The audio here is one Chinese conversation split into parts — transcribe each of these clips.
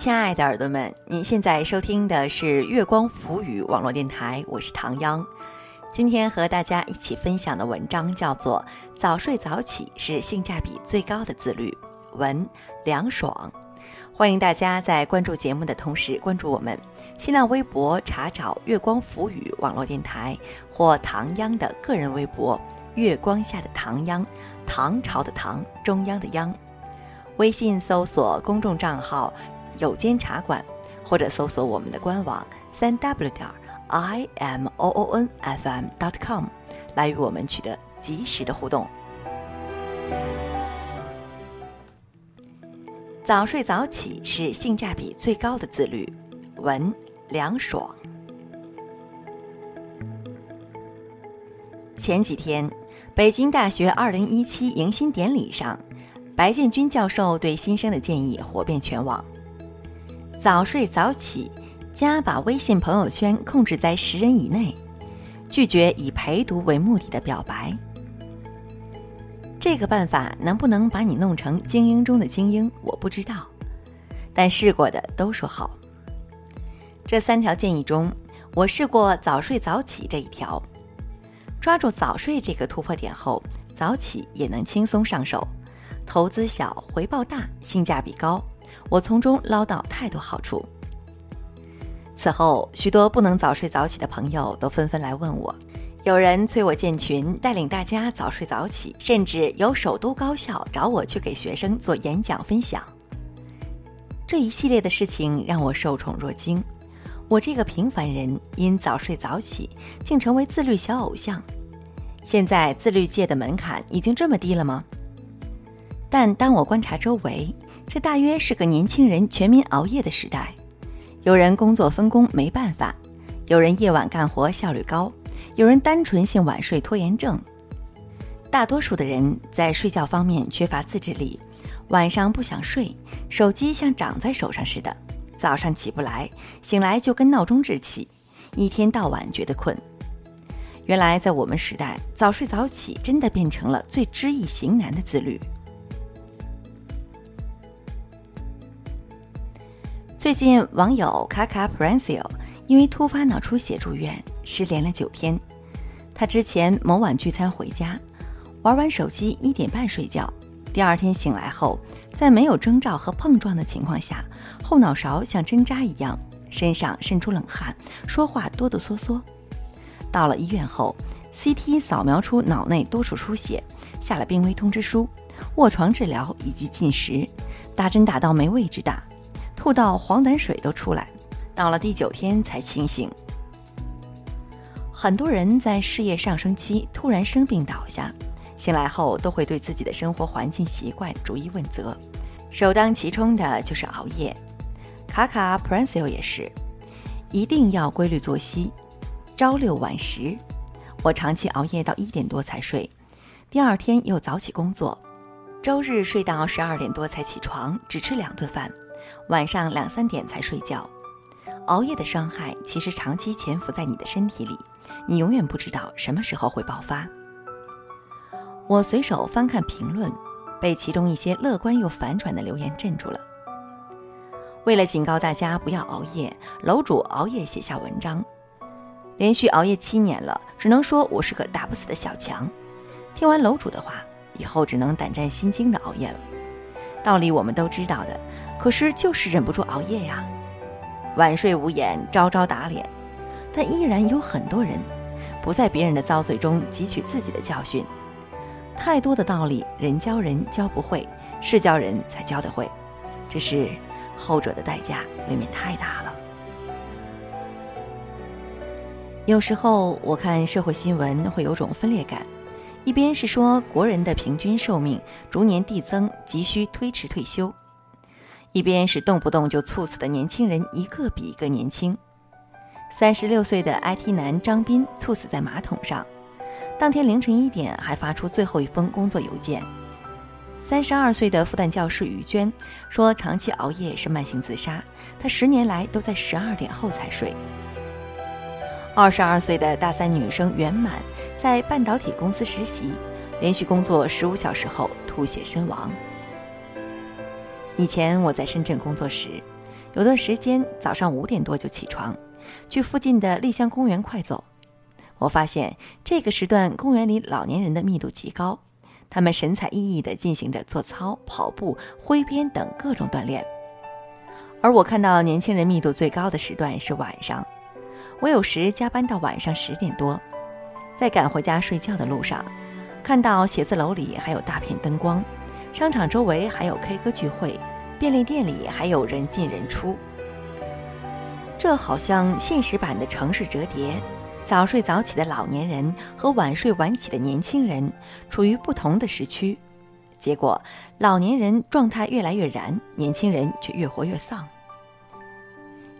亲爱的耳朵们，您现在收听的是月光浮语网络电台，我是唐央。今天和大家一起分享的文章叫做《早睡早起是性价比最高的自律》，文凉爽。欢迎大家在关注节目的同时关注我们新浪微博，查找“月光浮语网络电台”或唐央的个人微博“月光下的唐央”，唐朝的唐，中央的央。微信搜索公众账号。有间茶馆，或者搜索我们的官网三 w 点 i m o o n f m dot com，来与我们取得及时的互动。早睡早起是性价比最高的自律。文凉爽。前几天，北京大学二零一七迎新典礼上，白建军教授对新生的建议火遍全网。早睡早起，加把微信朋友圈控制在十人以内，拒绝以陪读为目的的表白。这个办法能不能把你弄成精英中的精英，我不知道，但试过的都说好。这三条建议中，我试过早睡早起这一条，抓住早睡这个突破点后，早起也能轻松上手，投资小，回报大，性价比高。我从中捞到太多好处。此后，许多不能早睡早起的朋友都纷纷来问我，有人催我建群，带领大家早睡早起，甚至有首都高校找我去给学生做演讲分享。这一系列的事情让我受宠若惊。我这个平凡人因早睡早起，竟成为自律小偶像。现在自律界的门槛已经这么低了吗？但当我观察周围，这大约是个年轻人全民熬夜的时代，有人工作分工没办法，有人夜晚干活效率高，有人单纯性晚睡拖延症。大多数的人在睡觉方面缺乏自制力，晚上不想睡，手机像长在手上似的，早上起不来，醒来就跟闹钟置气，一天到晚觉得困。原来在我们时代，早睡早起真的变成了最知易行难的自律。最近，网友卡卡 Prancio 因为突发脑出血住院，失联了九天。他之前某晚聚餐回家，玩完手机一点半睡觉，第二天醒来后，在没有征兆和碰撞的情况下，后脑勺像针扎一样，身上渗出冷汗，说话哆哆嗦嗦。到了医院后，CT 扫描出脑内多处出血，下了病危通知书，卧床治疗以及禁食，打针打到没位置打。吐到黄疸水都出来，到了第九天才清醒。很多人在事业上升期突然生病倒下，醒来后都会对自己的生活环境习惯逐一问责，首当其冲的就是熬夜。卡卡 Prancio 也是，一定要规律作息，朝六晚十。我长期熬夜到一点多才睡，第二天又早起工作，周日睡到十二点多才起床，只吃两顿饭。晚上两三点才睡觉，熬夜的伤害其实长期潜伏在你的身体里，你永远不知道什么时候会爆发。我随手翻看评论，被其中一些乐观又反转的留言镇住了。为了警告大家不要熬夜，楼主熬夜写下文章，连续熬夜七年了，只能说我是个打不死的小强。听完楼主的话，以后只能胆战心惊的熬夜了。道理我们都知道的。可是就是忍不住熬夜呀，晚睡无眼，朝朝打脸，但依然有很多人不在别人的遭罪中汲取自己的教训。太多的道理，人教人教不会，是教人才教得会，只是后者的代价未免太大了。有时候我看社会新闻会有种分裂感，一边是说国人的平均寿命逐年递增，急需推迟退休。一边是动不动就猝死的年轻人，一个比一个年轻。三十六岁的 IT 男张斌猝死在马桶上，当天凌晨一点还发出最后一封工作邮件。三十二岁的复旦教师于娟说，长期熬夜是慢性自杀，她十年来都在十二点后才睡。二十二岁的大三女生袁满在半导体公司实习，连续工作十五小时后吐血身亡。以前我在深圳工作时，有段时间早上五点多就起床，去附近的丽香公园快走。我发现这个时段公园里老年人的密度极高，他们神采奕奕地进行着做操、跑步、挥鞭等各种锻炼。而我看到年轻人密度最高的时段是晚上，我有时加班到晚上十点多，在赶回家睡觉的路上，看到写字楼里还有大片灯光，商场周围还有 K 歌聚会，便利店里还有人进人出。这好像现实版的城市折叠，早睡早起的老年人和晚睡晚起的年轻人处于不同的时区。结果，老年人状态越来越燃，年轻人却越活越丧。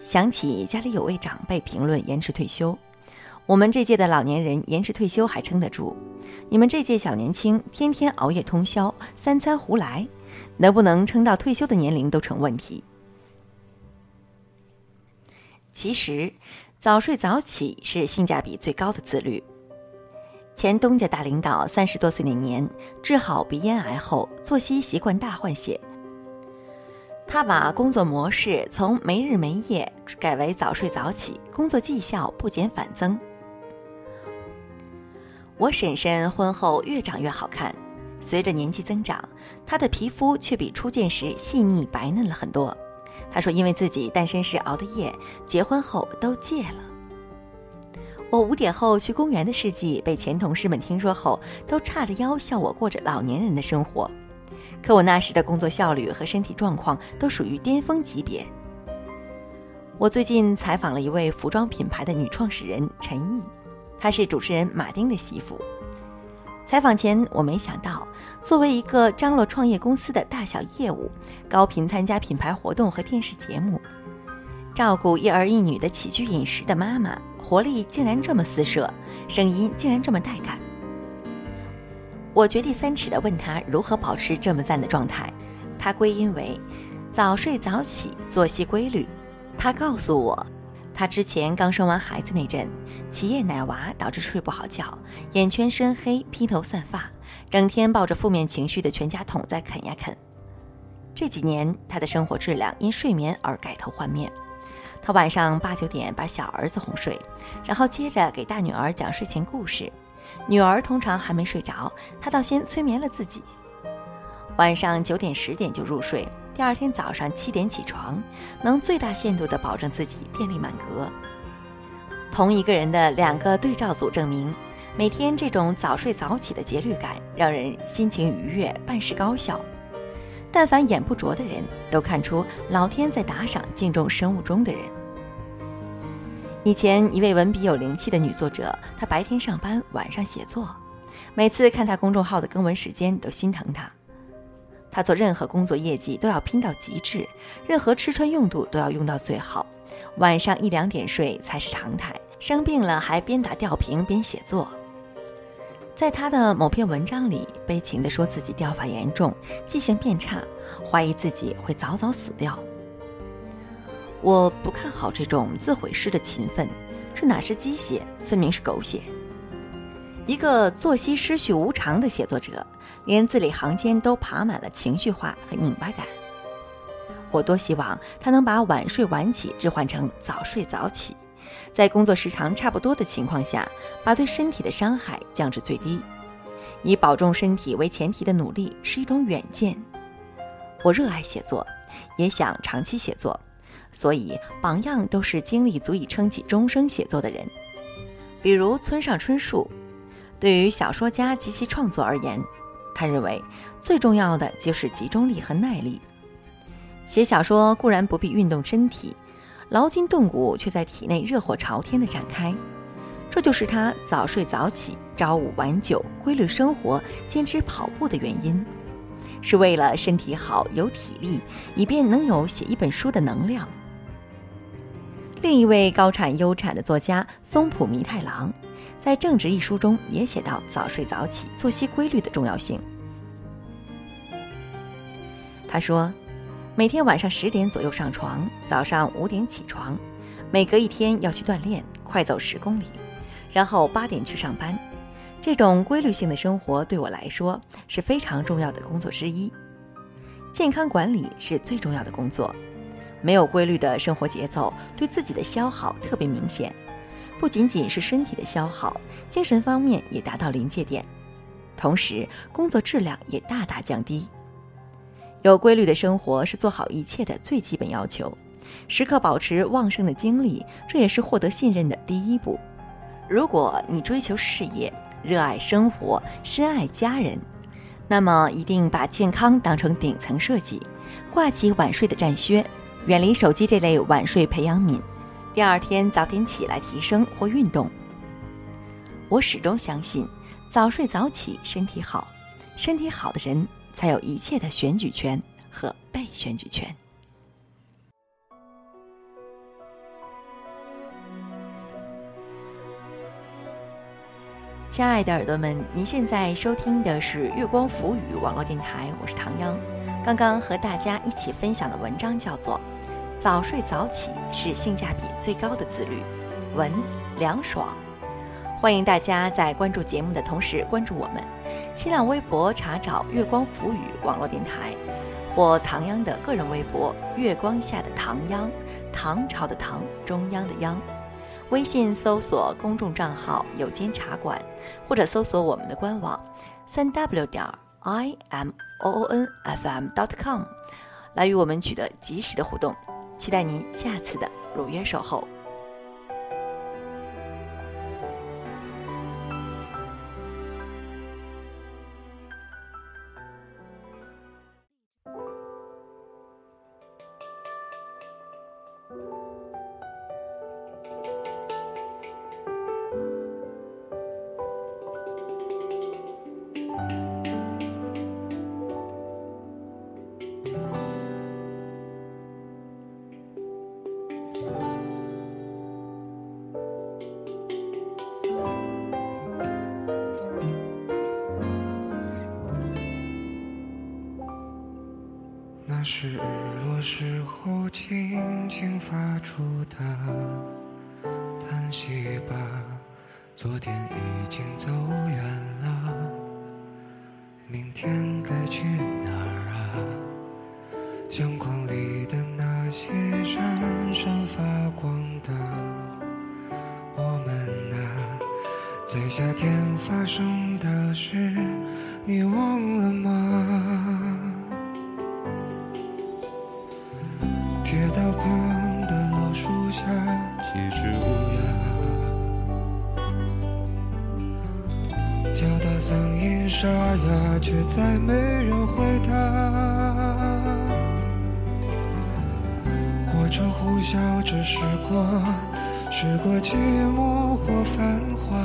想起家里有位长辈评论延迟退休，我们这届的老年人延迟退休还撑得住，你们这届小年轻天天熬夜通宵，三餐胡来，能不能撑到退休的年龄都成问题。其实，早睡早起是性价比最高的自律。前东家大领导三十多岁那年治好鼻咽癌后，作息习惯大换血。他把工作模式从没日没夜改为早睡早起，工作绩效不减反增。我婶婶婚后越长越好看，随着年纪增长，她的皮肤却比初见时细腻白嫩了很多。她说，因为自己单身时熬的夜，结婚后都戒了。我五点后去公园的事迹被前同事们听说后，都叉着腰笑我过着老年人的生活。可我那时的工作效率和身体状况都属于巅峰级别。我最近采访了一位服装品牌的女创始人陈毅，她是主持人马丁的媳妇。采访前我没想到，作为一个张罗创业公司的大小业务，高频参加品牌活动和电视节目，照顾一儿一女的起居饮食的妈妈。活力竟然这么四射，声音竟然这么带感。我掘地三尺地问他如何保持这么赞的状态，他归因为早睡早起、作息规律。他告诉我，他之前刚生完孩子那阵，起夜奶娃导致睡不好觉，眼圈深黑，披头散发，整天抱着负面情绪的全家桶在啃呀啃。这几年，他的生活质量因睡眠而改头换面。他晚上八九点把小儿子哄睡，然后接着给大女儿讲睡前故事。女儿通常还没睡着，他倒先催眠了自己。晚上九点十点就入睡，第二天早上七点起床，能最大限度地保证自己电力满格。同一个人的两个对照组证明，每天这种早睡早起的节律感，让人心情愉悦，办事高效。但凡眼不拙的人都看出老天在打赏敬重生物钟的人。以前一位文笔有灵气的女作者，她白天上班，晚上写作，每次看她公众号的更文时间都心疼她。他做任何工作业绩都要拼到极致，任何吃穿用度都要用到最好，晚上一两点睡才是常态，生病了还边打吊瓶边写作。在他的某篇文章里，悲情地说自己掉发严重，记性变差，怀疑自己会早早死掉。我不看好这种自毁式的勤奋，这哪是鸡血，分明是狗血。一个作息失序无常的写作者，连字里行间都爬满了情绪化和拧巴感。我多希望他能把晚睡晚起置换成早睡早起。在工作时长差不多的情况下，把对身体的伤害降至最低，以保重身体为前提的努力是一种远见。我热爱写作，也想长期写作，所以榜样都是精力足以撑起终生写作的人，比如村上春树。对于小说家及其创作而言，他认为最重要的就是集中力和耐力。写小说固然不必运动身体。劳筋动骨，却在体内热火朝天的展开，这就是他早睡早起、朝五晚九、规律生活、坚持跑步的原因，是为了身体好、有体力，以便能有写一本书的能量。另一位高产优产的作家松浦弥太郎，在《正直》一书中也写到早睡早起、作息规律的重要性。他说。每天晚上十点左右上床，早上五点起床，每隔一天要去锻炼，快走十公里，然后八点去上班。这种规律性的生活对我来说是非常重要的工作之一。健康管理是最重要的工作。没有规律的生活节奏，对自己的消耗特别明显，不仅仅是身体的消耗，精神方面也达到临界点，同时工作质量也大大降低。有规律的生活是做好一切的最基本要求，时刻保持旺盛的精力，这也是获得信任的第一步。如果你追求事业，热爱生活，深爱家人，那么一定把健康当成顶层设计，挂起晚睡的战靴，远离手机这类晚睡培养皿，第二天早点起来提升或运动。我始终相信，早睡早起身体好，身体好的人才有一切的选举权和被选举权。亲爱的耳朵们，您现在收听的是月光浮语网络电台，我是唐央。刚刚和大家一起分享的文章叫做《早睡早起是性价比最高的自律》，文凉爽。欢迎大家在关注节目的同时关注我们，新浪微博查找“月光浮语网络电台”或唐央的个人微博“月光下的唐央”，唐朝的唐，中央的央。微信搜索公众账号“有间茶馆”，或者搜索我们的官网“三 w 点 i m o o n f m dot com”，来与我们取得及时的互动。期待您下次的如约守候。是日落时候轻轻发出的叹息吧，昨天已经走远了，明天声音沙哑，却再没人回答。火车呼啸着驶过，驶过寂寞或繁华。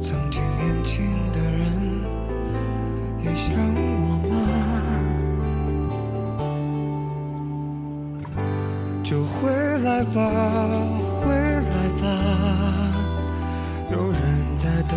曾经年轻的人，也像我吗？就回来吧，回来吧，有人在等，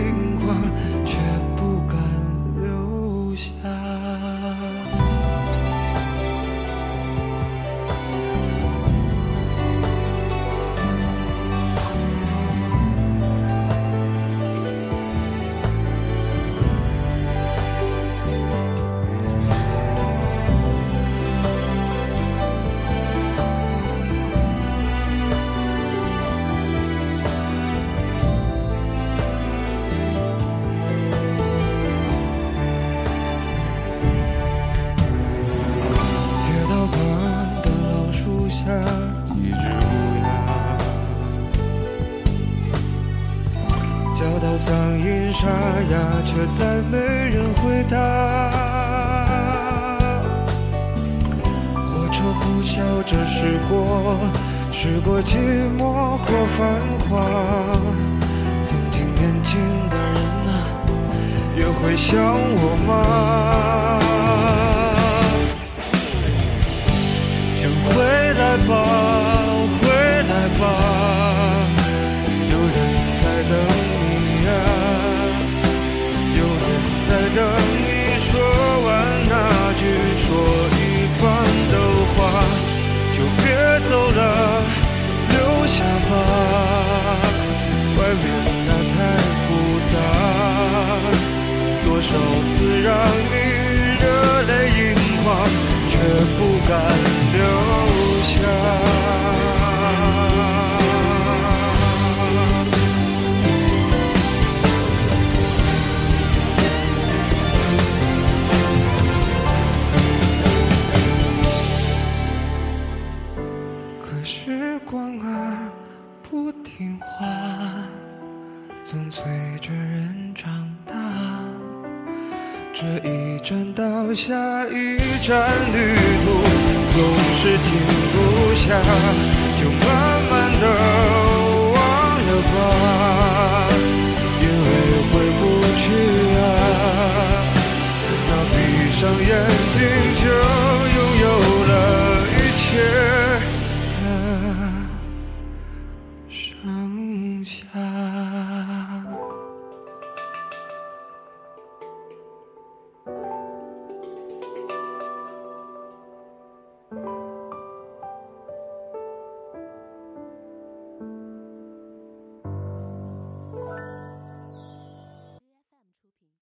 叫到嗓音沙哑，却再没人回答。火车呼啸着驶过，驶过寂寞或繁华。曾经年轻的人啊，也会想我吗？请回来吧，回来吧，首次让你下一站，旅途总是停不下，就慢